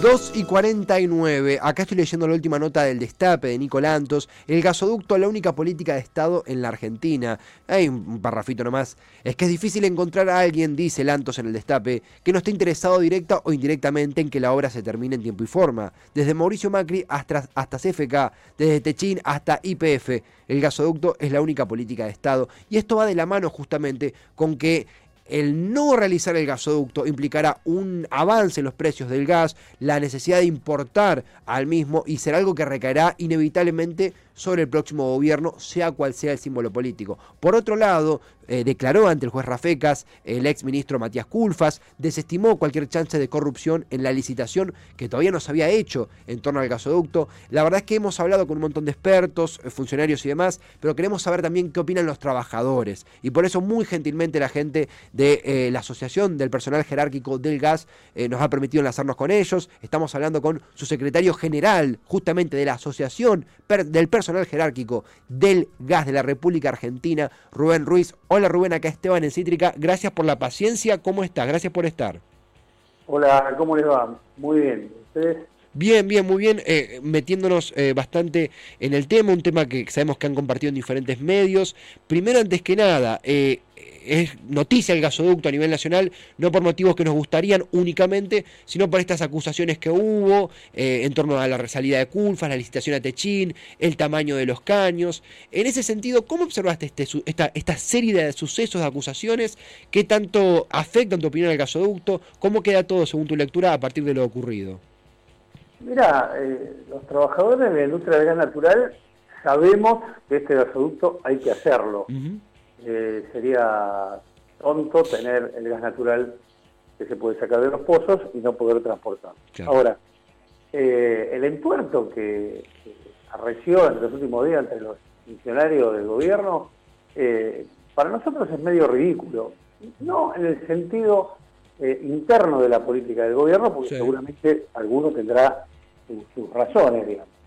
2 y 49. Acá estoy leyendo la última nota del destape de Nico Lantos. El gasoducto, la única política de Estado en la Argentina. Hay un parrafito nomás. Es que es difícil encontrar a alguien, dice Lantos en el destape, que no esté interesado directa o indirectamente en que la obra se termine en tiempo y forma. Desde Mauricio Macri hasta, hasta CFK, desde Techín hasta IPF. El gasoducto es la única política de Estado. Y esto va de la mano justamente con que el no realizar el gasoducto implicará un avance en los precios del gas, la necesidad de importar al mismo y será algo que recaerá inevitablemente sobre el próximo gobierno, sea cual sea el símbolo político. Por otro lado, eh, declaró ante el juez Rafecas el ex ministro Matías Culfas, desestimó cualquier chance de corrupción en la licitación que todavía no se había hecho en torno al gasoducto. La verdad es que hemos hablado con un montón de expertos, eh, funcionarios y demás, pero queremos saber también qué opinan los trabajadores. Y por eso muy gentilmente la gente de eh, la Asociación del Personal Jerárquico del Gas nos ha permitido enlazarnos con ellos. Estamos hablando con su secretario general justamente de la Asociación del Personal jerárquico del gas de la República Argentina, Rubén Ruiz. Hola Rubén, acá Esteban en Cítrica. Gracias por la paciencia. ¿Cómo estás? Gracias por estar. Hola, ¿cómo les va? Muy bien. ¿Ustedes? Bien, bien, muy bien, eh, metiéndonos eh, bastante en el tema, un tema que sabemos que han compartido en diferentes medios. Primero, antes que nada, eh, es noticia el gasoducto a nivel nacional, no por motivos que nos gustarían únicamente, sino por estas acusaciones que hubo eh, en torno a la resalida de Culfas, la licitación a Techín, el tamaño de los caños. En ese sentido, ¿cómo observaste este, esta, esta serie de sucesos, de acusaciones? ¿Qué tanto afectan tu opinión al gasoducto? ¿Cómo queda todo según tu lectura a partir de lo ocurrido? Mira, eh, los trabajadores de la industria del gas natural sabemos que este gasoducto hay que hacerlo. Eh, sería tonto tener el gas natural que se puede sacar de los pozos y no poder transportarlo. Ahora, eh, el entuerto que, arreció en los últimos días entre los funcionarios del gobierno, eh, para nosotros es medio ridículo. No en el sentido interno de la política del gobierno, porque seguramente alguno tendrá sus razones, digamos.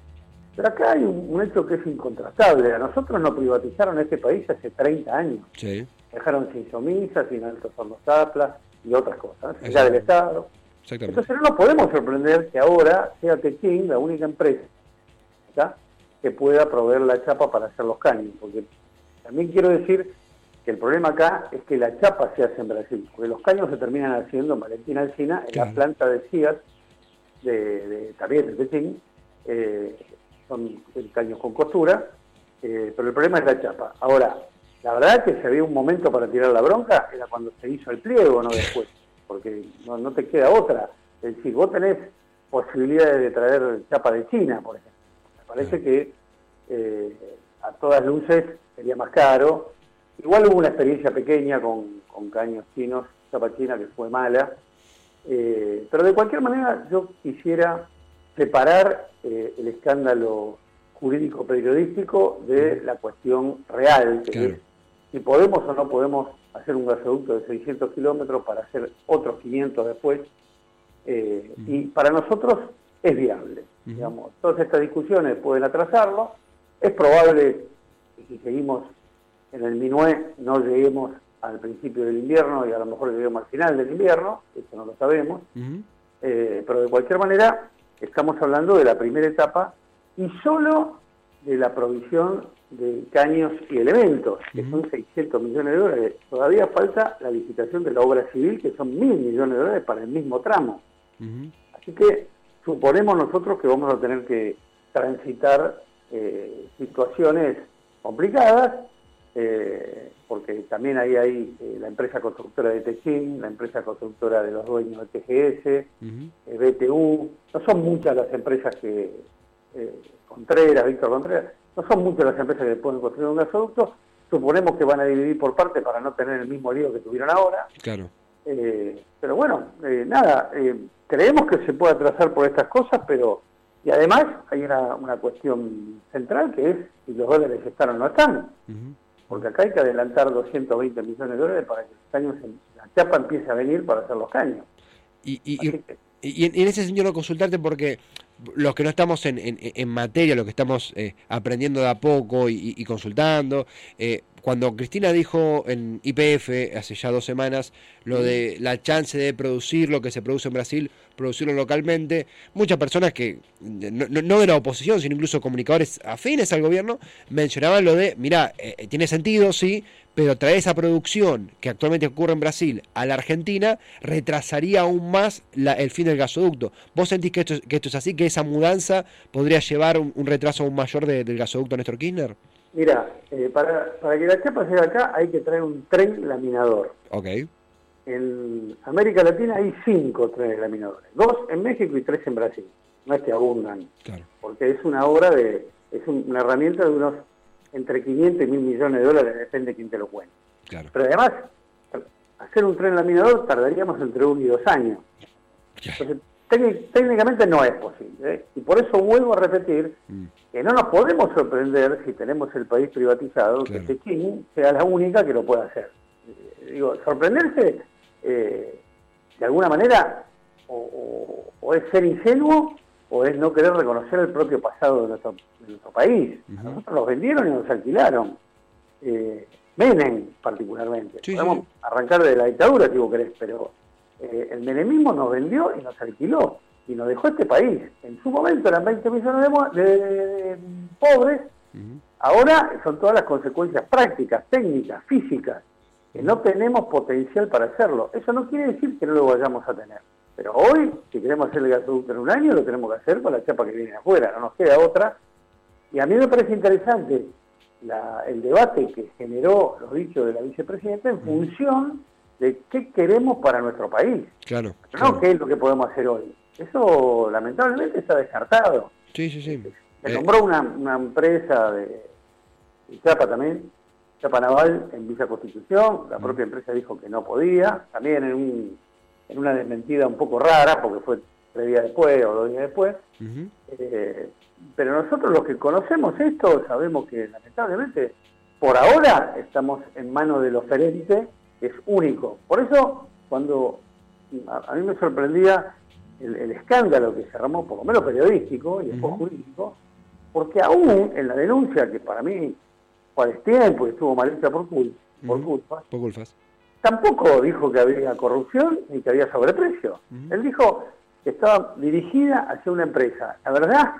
Pero acá hay un, hecho que es incontrastable. A nosotros nos privatizaron este país hace 30 años. Dejaron sin somisas, sin altos hornos y otras cosas, ya del Estado. Entonces no nos podemos sorprender que ahora sea Techín la única empresa que pueda proveer la chapa para hacer los caños. Porque también quiero decir que el problema acá es que la chapa se hace en Brasil, porque los caños se terminan haciendo en Valentina Alcina, en la planta de CIAT, de, de, también de Techín, eh, son caños con costura, eh, pero el problema es la chapa. Ahora, la verdad que si había un momento para tirar la bronca era cuando se hizo el pliego, no después, porque no, te queda otra. Es decir, vos tenés posibilidades de traer chapa de China, por ejemplo. Me parece que eh, a todas luces sería más caro. Igual hubo una experiencia pequeña con, caños chinos, chapa china, que fue mala. Eh, pero de cualquier manera yo quisiera separar eh, el escándalo jurídico periodístico de la cuestión real, que es si podemos o no podemos hacer un gasoducto de 600 kilómetros para hacer otros 500 después, eh, y para nosotros es viable. digamos. Todas estas discusiones pueden atrasarlo, es probable que si seguimos en el Minué no lleguemos al principio del invierno y a lo mejor lleguemos al final del invierno, eso no lo sabemos, eh, pero de cualquier manera estamos hablando de la primera etapa y solo de la provisión de caños y elementos, que son 600 millones de dólares. Todavía falta la licitación de la obra civil, que son mil millones de dólares para el mismo tramo. Así que suponemos nosotros que vamos a tener que transitar eh, situaciones complicadas, eh, porque también ahí hay eh, la empresa constructora de Techín, la empresa constructora de los dueños de TGS, BTU, no son muchas las empresas que, Contreras, Víctor Contreras, no son muchas las empresas que pueden construir un gasoducto, suponemos que van a dividir por parte para no tener el mismo lío que tuvieron ahora. Claro. pero bueno, nada, creemos que se puede atrasar por estas cosas, pero y además hay una, una cuestión central que es si los dólares están o no están porque acá hay que adelantar 220 millones de dólares para que los caños, la chapa empiece a venir para hacer los caños. Y, en, ese sentido consultarte porque los que no estamos en, materia, los que estamos eh, aprendiendo de a poco y, consultando, eh, cuando Cristina dijo en IPF hace ya dos semanas lo de la chance de producir lo que se produce en Brasil, producirlo localmente, muchas personas que no, de la oposición, sino incluso comunicadores afines al gobierno, mencionaban lo de, mira, eh, tiene sentido, sí, pero traer esa producción que actualmente ocurre en Brasil a la Argentina retrasaría aún más el fin del gasoducto. ¿Vos sentís que esto, que esto es así, que esa mudanza podría llevar un, retraso aún mayor del gasoducto Néstor Kirchner? Mira, eh, para, para que la chapa llegue acá hay que traer un tren laminador. Ok. En América Latina hay cinco trenes laminadores, dos en México y tres en Brasil. No es que abundan, claro. porque es una obra de, es una herramienta de unos entre 500 y 1000 millones de dólares, depende de quién te lo cuente. Claro. Pero además, hacer un tren laminador tardaríamos entre uno y dos años. Entonces, técnicamente no es posible. ¿eh? Y por eso vuelvo a repetir mm. que no nos podemos sorprender si tenemos el país privatizado, que Pekín sea la única que lo pueda hacer. Eh, digo, sorprenderse eh, de alguna manera o, es ser ingenuo o es no querer reconocer el propio pasado de nuestro, país. nosotros nos vendieron y nos alquilaron. Eh, Menem particularmente. Podemos arrancar de la dictadura si vos querés, pero eh, el menemismo nos vendió y nos alquiló y nos dejó este país. En su momento eran 20 millones de, pobres, ahora son todas las consecuencias prácticas, técnicas, físicas, que no tenemos potencial para hacerlo. Eso no quiere decir que no lo vayamos a tener. Pero hoy, si queremos hacer el gasoducto en un año, lo tenemos que hacer con la chapa que viene afuera, no nos queda otra. Y a mí me parece interesante el debate que generó los dichos de la vicepresidenta en función de qué queremos para nuestro país. Claro. no qué es lo que podemos hacer hoy. Eso lamentablemente está descartado. Sí, sí, sí. Se eh, nombró una, empresa de, Chapa también, Chapa Naval en Villa Constitución, la propia empresa dijo que no podía, también en, un, en una desmentida un poco rara, porque fue tres días después o dos días después. Eh, pero nosotros los que conocemos esto sabemos que lamentablemente por ahora estamos en manos del oferente es único. Por eso, cuando a, mí me sorprendía el, escándalo que se armó, por lo menos periodístico y después jurídico, porque aún en la denuncia, que para mí fue tiempo y estuvo mal hecha por, por culpas, tampoco dijo que había corrupción ni que había sobreprecio. Él dijo que estaba dirigida hacia una empresa. La verdad,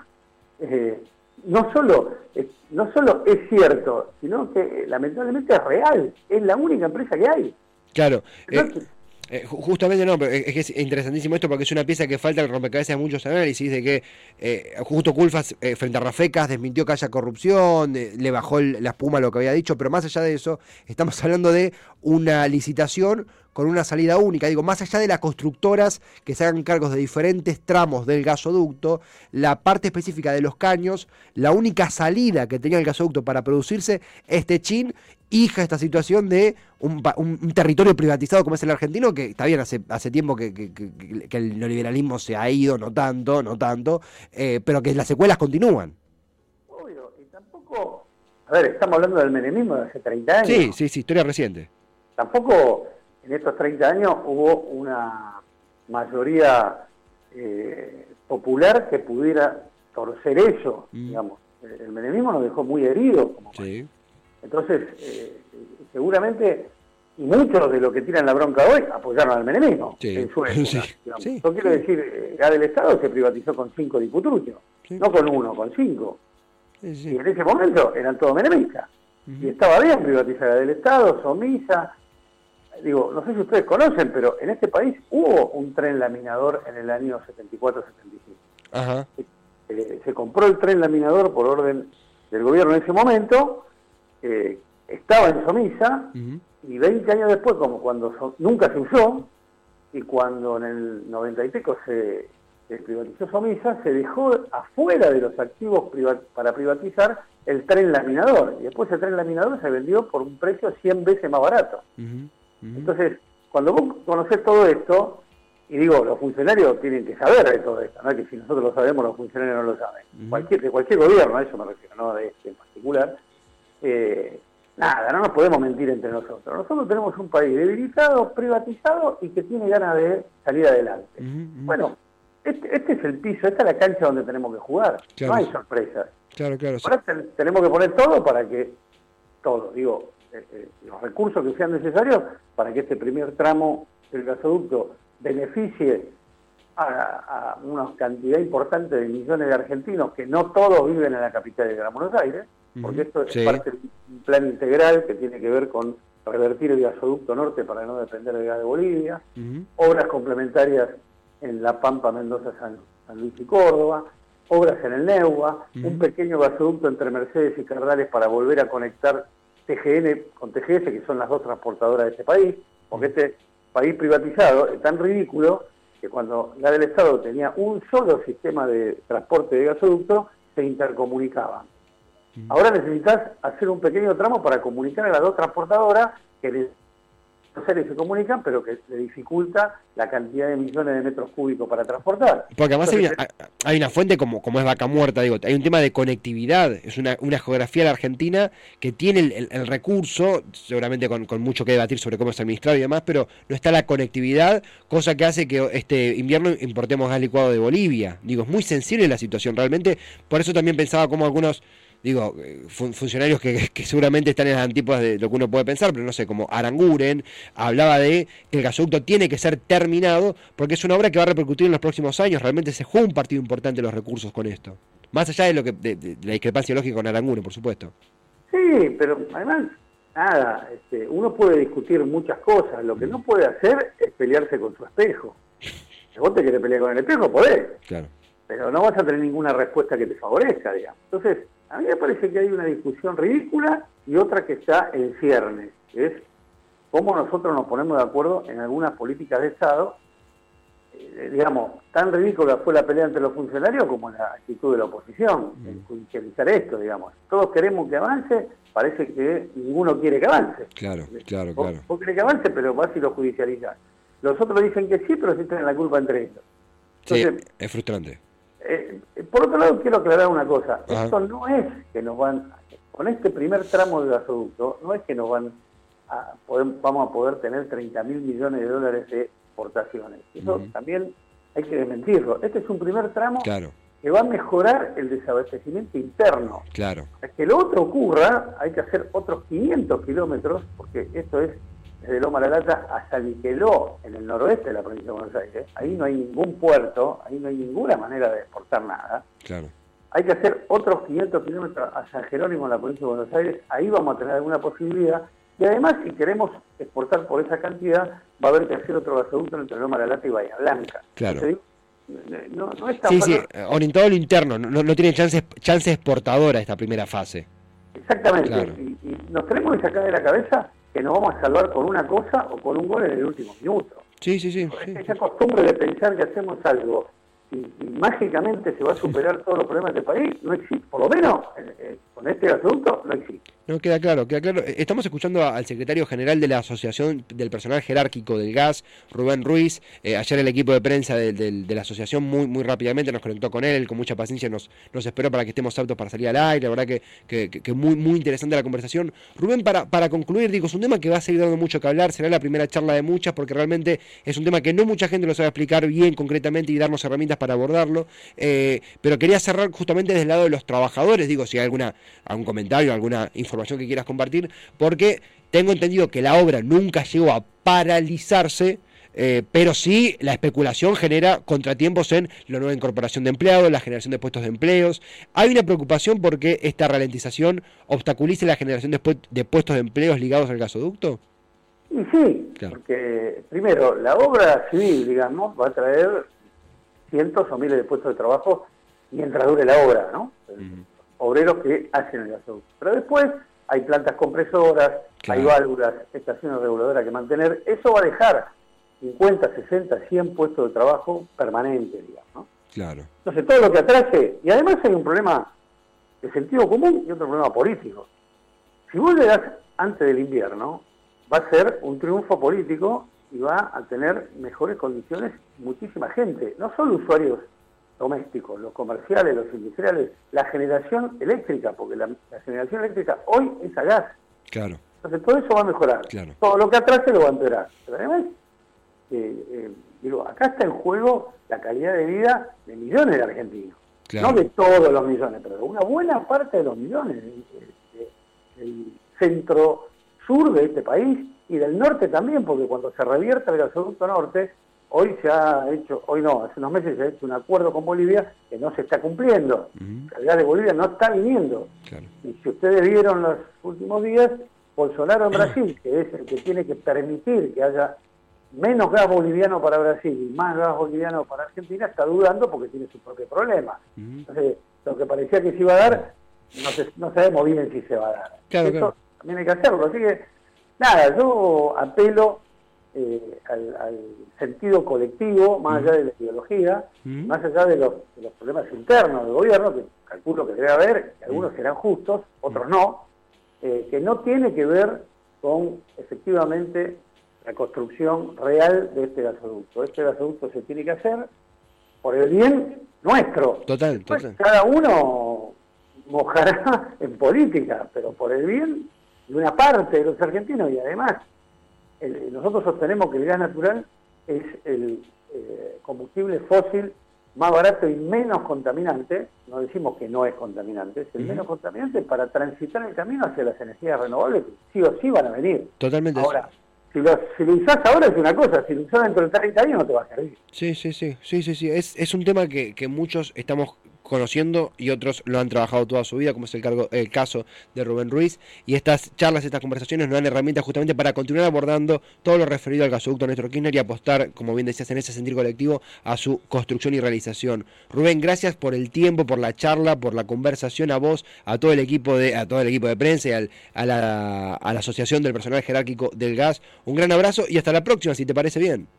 eh, no solo no solo es cierto, sino que lamentablemente es real, es la única empresa que hay. Claro. Eh, eh, justamente no, pero es que es interesantísimo esto porque es una pieza que falta el rompecabezas de muchos análisis de que eh, justo Culfas frente a Rafecas desmintió que haya corrupción, le bajó la espuma a lo que había dicho, pero más allá de eso, estamos hablando de una licitación con una salida única. Digo, más allá de las constructoras que se hagan cargos de diferentes tramos del gasoducto, la parte específica de los caños, la única salida que tenía el gasoducto para producirse es Techín, hija esta situación de un, territorio privatizado como es el argentino, que está bien, hace, hace tiempo que, el neoliberalismo se ha ido, no tanto, no tanto, eh, pero que las secuelas continúan. Obvio, y tampoco... A ver, estamos hablando del menemismo de hace 30 años. Sí, sí, sí, historia reciente. Tampoco en estos 30 años hubo una mayoría eh, popular que pudiera torcer eso, mm. digamos. El menemismo nos dejó muy heridos. Como Entonces, eh, seguramente, y muchos de los que tiran la bronca hoy apoyaron al menemismo en su Yo quiero decir, eh, Gas del Estado se privatizó con cinco diputruchos, no con uno, con cinco. Y en ese momento eran todos menemistas. Y estaba bien privatizar del Estado, Somisa, digo, no sé si ustedes conocen, pero en este país hubo un tren laminador en el año 74-75. Ajá. Eh, se compró el tren laminador por orden del gobierno en ese momento, eh, estaba en Somisa, y 20 años después, como cuando nunca se usó, y cuando en el 90 y pico se, privatizó Somisa, se dejó afuera de los activos para privatizar el tren laminador. Y después el tren laminador se vendió por un precio 100 veces más barato. Entonces, cuando vos conocés todo esto, y digo, los funcionarios tienen que saber de todo esto, no que si nosotros lo sabemos, los funcionarios no lo saben. cualquier, de cualquier gobierno, a eso me refiero, no de este en particular. Eh, nada, no nos podemos mentir entre nosotros. Nosotros tenemos un país debilitado, privatizado y que tiene ganas de salir adelante. Bueno, este, este, es el piso, esta es la cancha donde tenemos que jugar. No hay sorpresas. Claro, claro. Ahora tenemos que poner todo para que, todo, digo, los recursos que sean necesarios para que este primer tramo del gasoducto beneficie a, una cantidad importante de millones de argentinos que no todos viven en la capital de Gran Buenos Aires, porque esto es parte de un plan integral que tiene que ver con revertir el gasoducto norte para no depender del gas de Bolivia, obras complementarias en La Pampa, Mendoza, San, Luis y Córdoba, obras en el Neua, un pequeño gasoducto entre Mercedes y Cardales para volver a conectar TGN con TGS, que son las dos transportadoras de este país, porque este país privatizado es tan ridículo que cuando la del Estado tenía un solo sistema de transporte de gasoducto, se intercomunicaban. Ahora necesitas hacer un pequeño tramo para comunicar a las dos transportadoras que los seres se comunican, pero que le dificulta la cantidad de millones de metros cúbicos para transportar. Porque además hay una, fuente como, como es Vaca Muerta, digo, hay un tema de conectividad, es una, geografía de la Argentina que tiene el, recurso, seguramente con, mucho que debatir sobre cómo es administrado y demás, pero no está la conectividad, cosa que hace que este invierno importemos gas licuado de Bolivia. Digo, es muy sensible la situación realmente, por eso también pensaba como algunos digo, eh, funcionarios que, seguramente están en las antípodas de lo que uno puede pensar, pero no sé, como Aranguren, hablaba de que el gasoducto tiene que ser terminado porque es una obra que va a repercutir en los próximos años, realmente se juega un partido importante de los recursos con esto, más allá de lo que de, la discrepancia lógica con Aranguren, por supuesto. Sí, pero además, nada, este, uno puede discutir muchas cosas, lo que no puede hacer es pelearse con su espejo. Si vos te querés pelear con el espejo, podés. Claro. Pero no vas a tener ninguna respuesta que te favorezca, digamos. Entonces, a mí me parece que hay una discusión ridícula y otra que está en ciernes, es cómo nosotros nos ponemos de acuerdo en algunas políticas de Estado, eh, digamos, tan ridícula fue la pelea entre los funcionarios como la actitud de la oposición, mm. en judicializar esto, digamos. Todos queremos que avance, parece que ninguno quiere que avance. Claro, claro, claro. Vos, querés que avance, pero vas y lo judicializás. Los otros dicen que sí, pero sí tienen la culpa entre ellos. sí, es frustrante. Eh, por otro lado, quiero aclarar una cosa. Esto no es que nos van, con este primer tramo de gasoducto, no es que nos van a poder, vamos a poder tener 30 mil millones de dólares de exportaciones. Eso también hay que desmentirlo. Este es un primer tramo que va a mejorar el desabastecimiento interno. Claro. Para que lo otro ocurra, hay que hacer otros 500 kilómetros, porque esto es desde Loma La Lata hasta Niqueló, en el noroeste de la provincia de Buenos Aires. Ahí no hay ningún puerto, ahí no hay ninguna manera de exportar nada. Claro. Hay que hacer otros 500 kilómetros a San Jerónimo, en la provincia de Buenos Aires. Ahí vamos a tener alguna posibilidad. Y además, si queremos exportar por esa cantidad, va a haber que hacer otro gasoducto entre Loma La Lata y Bahía Blanca. Claro. No, no es tan sí, sí, orientado lo interno, no, no tiene chance, chance exportadora esta primera fase. Exactamente. Y, y, nos tenemos que sacar de la cabeza que nos vamos a salvar con una cosa o con un gol en el último minuto. Sí, sí, sí. Esa costumbre de pensar que hacemos algo y, mágicamente se va a superar todos los problemas del país, no existe, por lo menos con este asunto no existe. No, queda claro, queda claro. Eh, estamos escuchando al secretario general de la Asociación del Personal Jerárquico del Gas, Rubén Ruiz. Eh, ayer el equipo de prensa de, la asociación muy muy rápidamente nos conectó con él, con mucha paciencia nos, nos esperó para que estemos aptos para salir al aire. La verdad que, que, muy muy interesante la conversación. Rubén, para, para concluir, digo, es un tema que va a seguir dando mucho que hablar, será la primera charla de muchas, porque realmente es un tema que no mucha gente lo sabe explicar bien concretamente y darnos herramientas para abordarlo. Eh, pero quería cerrar justamente desde el lado de los trabajadores, digo, si hay alguna algún comentario, alguna información que quieras compartir, porque tengo entendido que la obra nunca llegó a paralizarse, eh, pero sí la especulación genera contratiempos en la nueva incorporación de empleados, la generación de puestos de empleos. Hay una preocupación porque esta ralentización obstaculice la generación de, puestos de empleos ligados al gasoducto. Y sí, porque primero, la obra civil, digamos, va a traer cientos o miles de puestos de trabajo mientras dure la obra, ¿no? Obreros que hacen el gasoducto. Pero después hay plantas compresoras, hay válvulas, estaciones reguladoras que mantener. Eso va a dejar 50, 60, 100 puestos de trabajo permanentes, digamos. Claro. Entonces, todo lo que atrase, y además hay un problema de sentido común y otro problema político. Si vos le das antes del invierno, va a ser un triunfo político y va a tener mejores condiciones muchísima gente, no solo usuarios domésticos, los comerciales, los industriales, la generación eléctrica, porque la, generación eléctrica hoy es a gas. Claro. Entonces todo eso va a mejorar. Todo lo que atrase lo va a empeorar. Pero además, eh, eh, digo, acá está en juego la calidad de vida de millones de argentinos. No de todos los millones, pero de una buena parte de los millones del centro sur de este país y del norte también, porque cuando se revierta el gasoducto norte, hoy se ha hecho, hoy no, hace unos meses se ha hecho un acuerdo con Bolivia que no se está cumpliendo. El gas de Bolivia no está viniendo. Y si ustedes vieron los últimos días, Bolsonaro en Brasil, que es el que tiene que permitir que haya menos gas boliviano para Brasil y más gas boliviano para Argentina, está dudando porque tiene su propio problema. Entonces, lo que parecía que se iba a dar, no, sabemos bien si se va a dar. Eso también hay que hacerlo. Así que, nada, yo apelo eh, al, sentido colectivo, más allá de la ideología, más allá de los, problemas internos del gobierno, que calculo que debe haber, que algunos serán justos, otros no, eh, que no tiene que ver con efectivamente la construcción real de este gasoducto. Este gasoducto se tiene que hacer por el bien nuestro. Total, total. Cada uno mojará en política, pero por el bien de una parte de los argentinos y además nosotros sostenemos que el gas natural es el eh, combustible fósil más barato y menos contaminante, no decimos que no es contaminante, es el menos contaminante para transitar el camino hacia las energías renovables que sí o sí van a venir. Totalmente. Ahora, si lo, si lo usás ahora es una cosa, si lo usás dentro de 30 años no te va a servir. Sí, sí, sí, sí, sí, sí. Es, es un tema que, que muchos estamos conociendo y otros lo han trabajado toda su vida, como es el, cargo, el caso de Rubén Ruiz. Y estas charlas, estas conversaciones nos dan herramientas justamente para continuar abordando todo lo referido al gasoducto Néstor Kirchner y apostar, como bien decías, en ese sentido colectivo a su construcción y realización. Rubén, gracias por el tiempo, por la charla, por la conversación, a vos, a todo el equipo de, a todo el equipo de prensa y a, la, a la Asociación del Personal Jerárquico del Gas. Un gran abrazo y hasta la próxima, si te parece bien.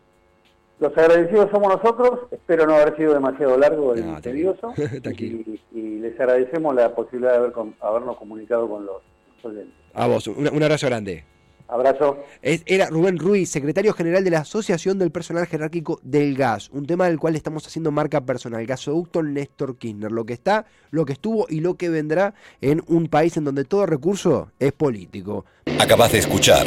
Los agradecidos somos nosotros, espero no haber sido demasiado largo y tedioso, y, les agradecemos la posibilidad de haber, habernos comunicado con los oyentes. A vos, un, abrazo grande. Abrazo. era Rubén Ruiz, secretario general de la Asociación del Personal Jerárquico del Gas, un tema del cual estamos haciendo marca personal, gasoducto Néstor Kirchner, lo que está, lo que estuvo y lo que vendrá en un país en donde todo recurso es político. Acabas de escuchar